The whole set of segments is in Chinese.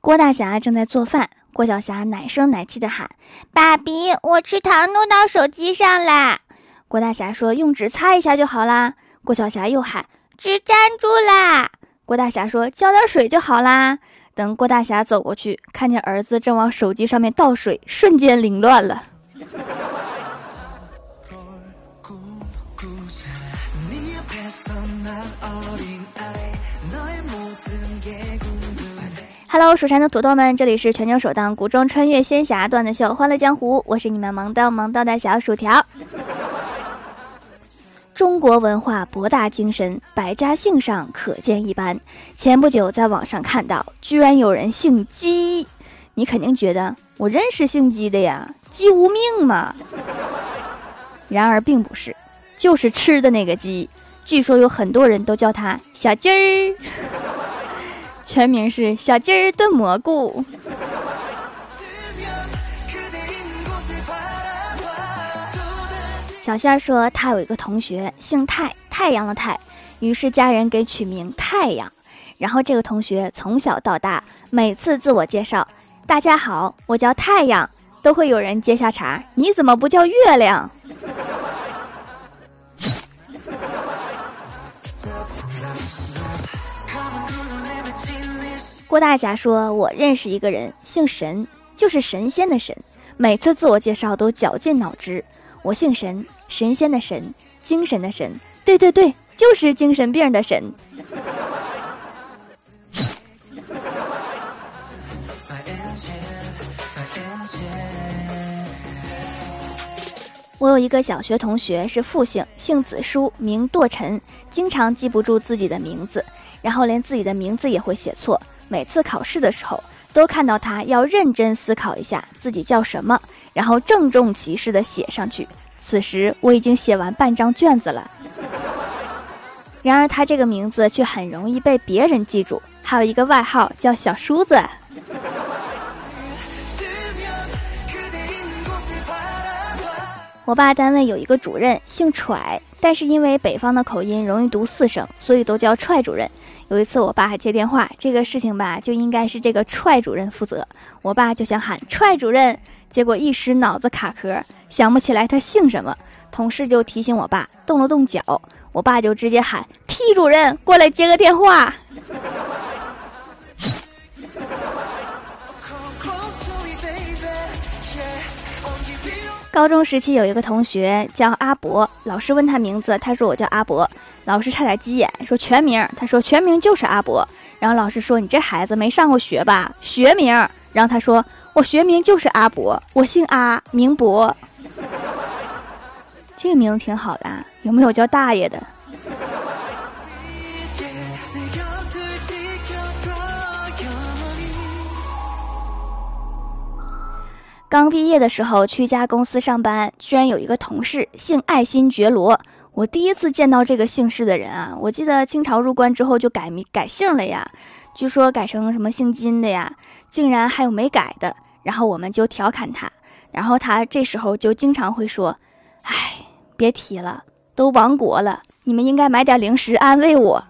郭大侠正在做饭，郭小霞奶声奶气的喊：“爸比，我吃糖弄到手机上啦！”郭大侠说：“用纸擦一下就好啦。”郭小霞又喊：“纸粘住啦！”郭大侠说：“浇点水就好啦。”等郭大侠走过去，看见儿子正往手机上面倒水，瞬间凌乱了。Hello，蜀山的土豆们，这里是全球首档古装穿越仙侠段子秀《欢乐江湖》，我是你们萌到萌到的小薯条。中国文化博大精深，百家姓上可见一斑。前不久在网上看到，居然有人姓姬，你肯定觉得我认识姓姬的呀，姬无命嘛。然而并不是，就是吃的那个鸡。据说有很多人都叫他小鸡儿，全名是小鸡儿炖蘑菇。小仙说，他有一个同学姓太，太阳的太，于是家人给取名太阳。然后这个同学从小到大，每次自我介绍“大家好，我叫太阳”，都会有人接下茬：“你怎么不叫月亮？”郭大侠说：“我认识一个人，姓神，就是神仙的神，每次自我介绍都绞尽脑汁。我姓神。”神仙的神，精神的神，对对对，就是精神病的神。我有一个小学同学是复姓，姓子书，名堕尘，经常记不住自己的名字，然后连自己的名字也会写错。每次考试的时候，都看到他要认真思考一下自己叫什么，然后郑重其事的写上去。此时我已经写完半张卷子了，然而他这个名字却很容易被别人记住，还有一个外号叫小叔子。我爸单位有一个主任姓踹，但是因为北方的口音容易读四声，所以都叫踹主任。有一次我爸还接电话，这个事情吧就应该是这个踹主任负责，我爸就想喊踹主任。结果一时脑子卡壳，想不起来他姓什么。同事就提醒我爸，动了动脚，我爸就直接喊 T 主任过来接个电话。高中时期有一个同学叫阿伯，老师问他名字，他说我叫阿伯，老师差点急眼，说全名，他说全名就是阿伯。然后老师说你这孩子没上过学吧？学名。然后他说。我学名就是阿伯，我姓阿，名伯。这个名字挺好的，有没有叫大爷的？刚毕业的时候去一家公司上班，居然有一个同事姓爱新觉罗。我第一次见到这个姓氏的人啊！我记得清朝入关之后就改名改姓了呀，据说改成什么姓金的呀，竟然还有没改的。然后我们就调侃他，然后他这时候就经常会说：“哎，别提了，都亡国了，你们应该买点零食安慰我。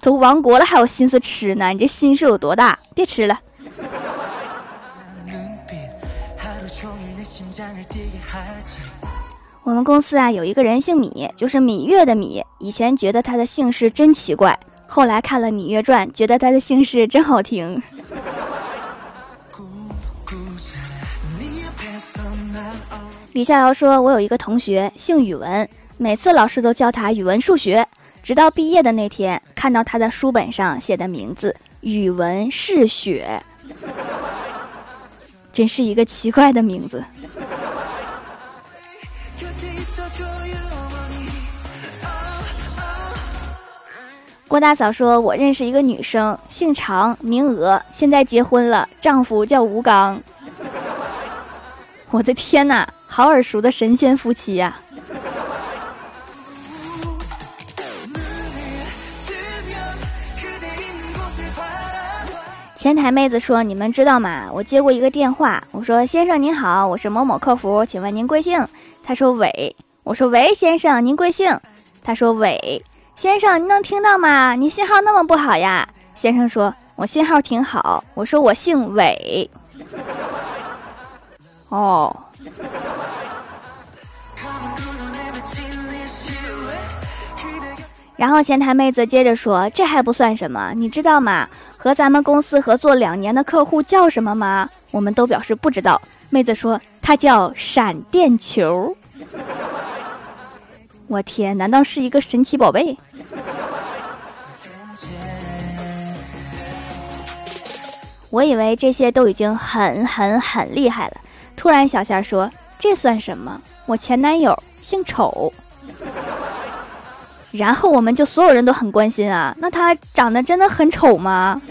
都亡国了还有心思吃呢？你这心是有多大？别吃了。”我们公司啊有一个人姓米，就是芈月的芈。以前觉得他的姓氏真奇怪，后来看了《芈月传》，觉得他的姓氏真好听。李逍遥说：“我有一个同学姓语文，每次老师都教他语文、数学，直到毕业的那天，看到他的书本上写的名字‘语文是雪’，真是一个奇怪的名字。”郭大嫂说：“我认识一个女生，姓常，名娥，现在结婚了，丈夫叫吴刚。”我的天哪！好耳熟的神仙夫妻呀！前台妹子说：“你们知道吗？我接过一个电话，我说先生您好，我是某某客服，请问您贵姓？”他说：“喂。”我说：“喂，先生，您贵姓？”他说：“喂，先生，您能听到吗？您信号那么不好呀。”先生说：“我信号挺好。我说我姓韦。哦。然后前台妹子接着说：“这还不算什么，你知道吗？和咱们公司合作两年的客户叫什么吗？”我们都表示不知道。妹子说：“他叫闪电球。”我天，难道是一个神奇宝贝？我以为这些都已经很很很厉害了。突然，小仙说：“这算什么？我前男友姓丑。”然后我们就所有人都很关心啊，那他长得真的很丑吗？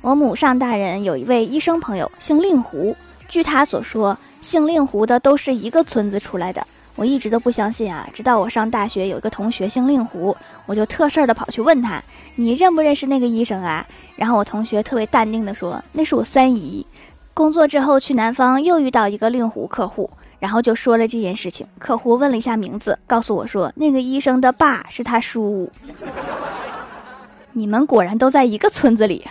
我母上大人有一位医生朋友，姓令狐。据他所说，姓令狐的都是一个村子出来的。我一直都不相信啊，直到我上大学有一个同学姓令狐，我就特事儿的跑去问他：“你认不认识那个医生啊？”然后我同学特别淡定的说：“那是我三姨。”工作之后去南方，又遇到一个令狐客户，然后就说了这件事情。客户问了一下名字，告诉我说那个医生的爸是他叔。你们果然都在一个村子里。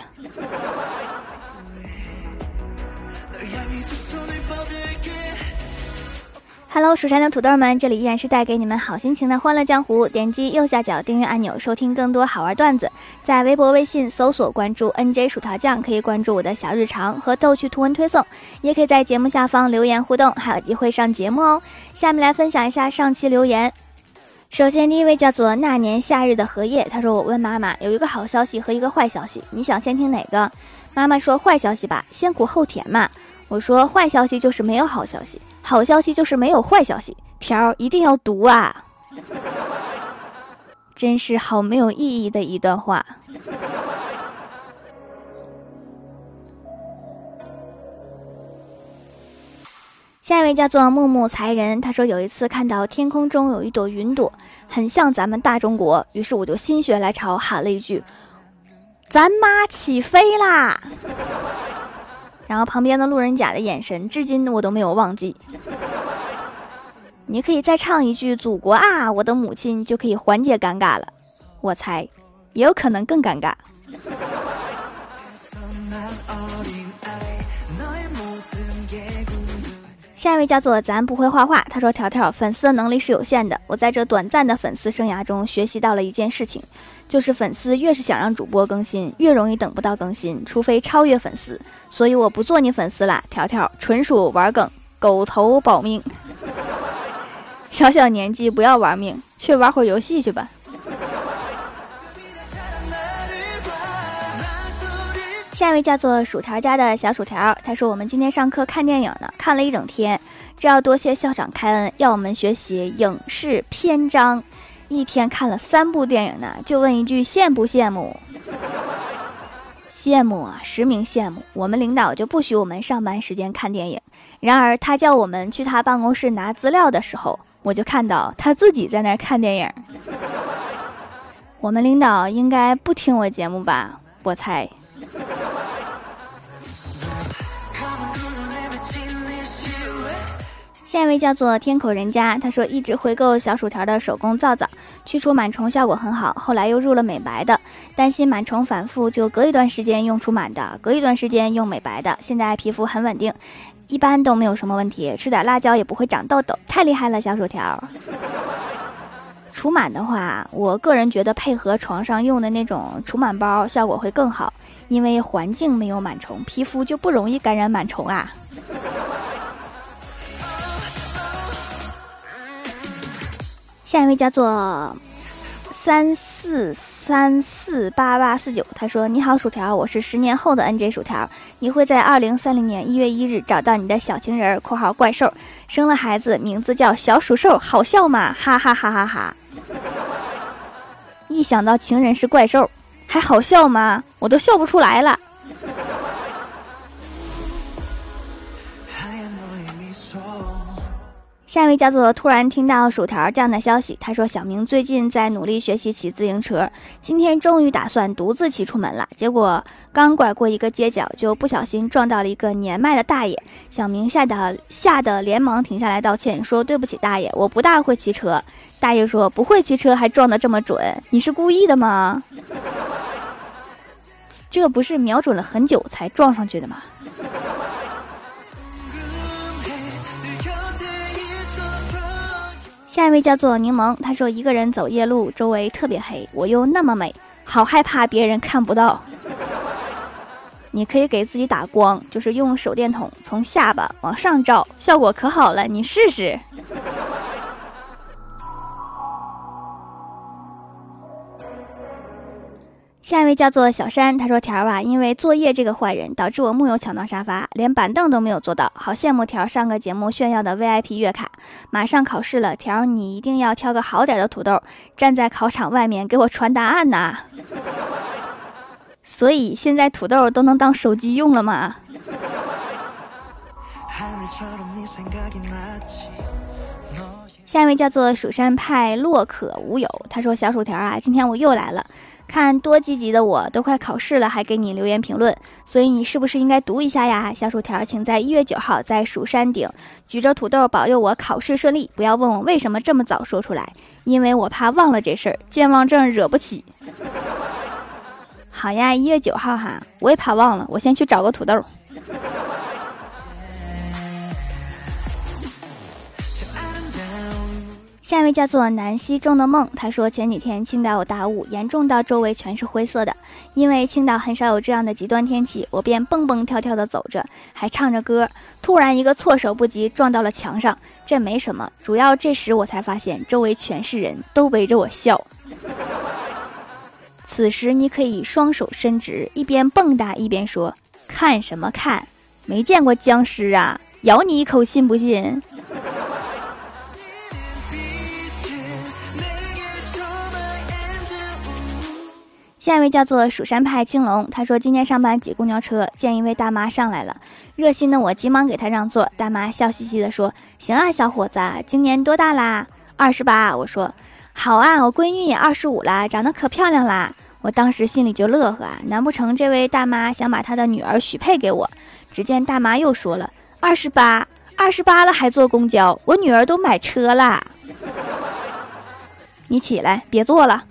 Hello，蜀山的土豆们，这里依然是带给你们好心情的欢乐江湖。点击右下角订阅按钮，收听更多好玩段子。在微博、微信搜索关注 NJ 薯条酱，可以关注我的小日常和逗趣图文推送，也可以在节目下方留言互动，还有机会上节目哦。下面来分享一下上期留言。首先，第一位叫做那年夏日的荷叶，他说：“我问妈妈，有一个好消息和一个坏消息，你想先听哪个？”妈妈说：“坏消息吧，先苦后甜嘛。”我说：“坏消息就是没有好消息。”好消息就是没有坏消息，条一定要读啊！真是好没有意义的一段话。下一位叫做木木才人，他说有一次看到天空中有一朵云朵，很像咱们大中国，于是我就心血来潮喊了一句：“咱妈起飞啦！”然后旁边的路人甲的眼神，至今我都没有忘记。你可以再唱一句“祖国啊，我的母亲”，就可以缓解尴尬了。我猜，也有可能更尴尬。下一位叫做咱不会画画，他说：“条条粉丝的能力是有限的，我在这短暂的粉丝生涯中学习到了一件事情。”就是粉丝越是想让主播更新，越容易等不到更新，除非超越粉丝。所以我不做你粉丝了，条条纯属玩梗，狗头保命。小小年纪不要玩命，去玩会儿游戏去吧。下一位叫做薯条家的小薯条，他说我们今天上课看电影呢，看了一整天，这要多谢校长开恩，要我们学习影视篇章。一天看了三部电影呢，就问一句羡不羡慕？羡慕啊，实名羡慕。我们领导就不许我们上班时间看电影。然而他叫我们去他办公室拿资料的时候，我就看到他自己在那儿看电影。我们领导应该不听我节目吧？我猜。下一位叫做天口人家，他说一直回购小薯条的手工皂皂，去除螨虫效果很好。后来又入了美白的，担心螨虫反复，就隔一段时间用除螨的，隔一段时间用美白的。现在皮肤很稳定，一般都没有什么问题，吃点辣椒也不会长痘痘，太厉害了，小薯条。除螨的话，我个人觉得配合床上用的那种除螨包效果会更好，因为环境没有螨虫，皮肤就不容易感染螨虫啊。下一位叫做三四三四八八四九，他说：“你好，薯条，我是十年后的 NJ 薯条，你会在二零三零年一月一日找到你的小情人（括号怪兽），生了孩子，名字叫小鼠兽，好笑吗？哈哈哈哈哈！一想到情人是怪兽，还好笑吗？我都笑不出来了。”下一位叫做突然听到薯条这样的消息，他说小明最近在努力学习骑自行车，今天终于打算独自骑出门了。结果刚拐过一个街角，就不小心撞到了一个年迈的大爷。小明吓得吓得连忙停下来道歉，说对不起大爷，我不大会骑车。大爷说不会骑车还撞得这么准，你是故意的吗？这不是瞄准了很久才撞上去的吗？下一位叫做柠檬，他说一个人走夜路，周围特别黑，我又那么美，好害怕别人看不到。你可以给自己打光，就是用手电筒从下巴往上照，效果可好了，你试试。下一位叫做小山，他说：“条儿啊，因为作业这个坏人，导致我木有抢到沙发，连板凳都没有坐到，好羡慕条儿上个节目炫耀的 VIP 月卡。马上考试了，条儿你一定要挑个好点的土豆，站在考场外面给我传答案呐。所以现在土豆都能当手机用了吗？”下一位叫做蜀山派洛可无有，他说：“小薯条啊，今天我又来了。”看多积极的我，都快考试了还给你留言评论，所以你是不是应该读一下呀？小薯条，请在一月九号在蜀山顶举着土豆保佑我考试顺利。不要问我为什么这么早说出来，因为我怕忘了这事儿，健忘症惹不起。好呀，一月九号哈，我也怕忘了，我先去找个土豆。下一位叫做南溪中的梦，他说前几天青岛有大雾，严重到周围全是灰色的。因为青岛很少有这样的极端天气，我便蹦蹦跳跳的走着，还唱着歌。突然一个措手不及，撞到了墙上。这没什么，主要这时我才发现周围全是人都围着我笑。此时你可以双手伸直，一边蹦跶一边说：“看什么看？没见过僵尸啊！咬你一口，信不信？”下一位叫做蜀山派青龙，他说今天上班挤公交车，见一位大妈上来了，热心的我急忙给她让座。大妈笑嘻嘻的说：“行啊，小伙子，今年多大啦？二十八。”我说：“好啊，我闺女也二十五了，长得可漂亮啦。”我当时心里就乐呵啊，难不成这位大妈想把她的女儿许配给我？只见大妈又说了：“二十八，二十八了还坐公交，我女儿都买车啦。”你起来，别坐了。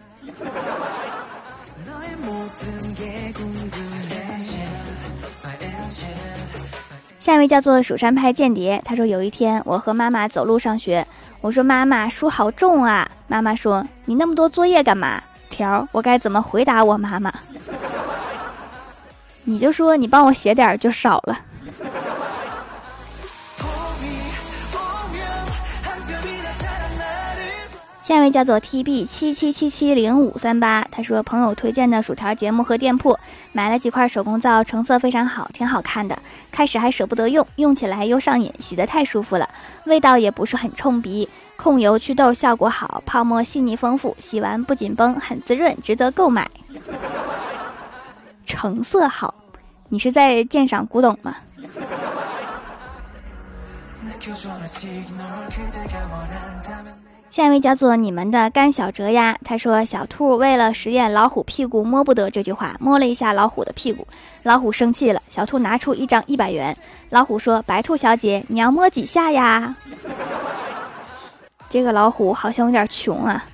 下一位叫做蜀山派间谍，他说有一天我和妈妈走路上学，我说妈妈书好重啊，妈妈说你那么多作业干嘛？条我该怎么回答我妈妈？你就说你帮我写点就少了。下一位叫做 T B 七七七七零五三八，他说朋友推荐的薯条节目和店铺，买了几块手工皂，成色非常好，挺好看的。开始还舍不得用，用起来又上瘾，洗的太舒服了，味道也不是很冲鼻，控油祛痘效果好，泡沫细腻丰富，洗完不紧绷，很滋润，值得购买。成色好，你是在鉴赏古董吗？下一位叫做你们的甘小哲呀，他说小兔为了实验老虎屁股摸不得这句话，摸了一下老虎的屁股，老虎生气了，小兔拿出一张一百元，老虎说：“白兔小姐，你要摸几下呀？”这个老虎好像有点穷啊。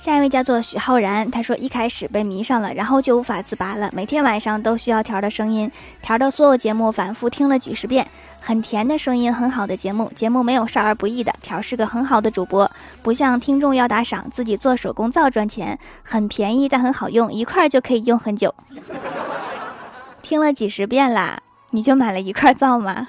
下一位叫做许浩然，他说一开始被迷上了，然后就无法自拔了，每天晚上都需要条的声音，条的所有节目反复听了几十遍，很甜的声音，很好的节目，节目没有少儿不宜的，条是个很好的主播，不像听众要打赏，自己做手工皂赚钱，很便宜但很好用，一块就可以用很久。听了几十遍啦，你就买了一块皂吗？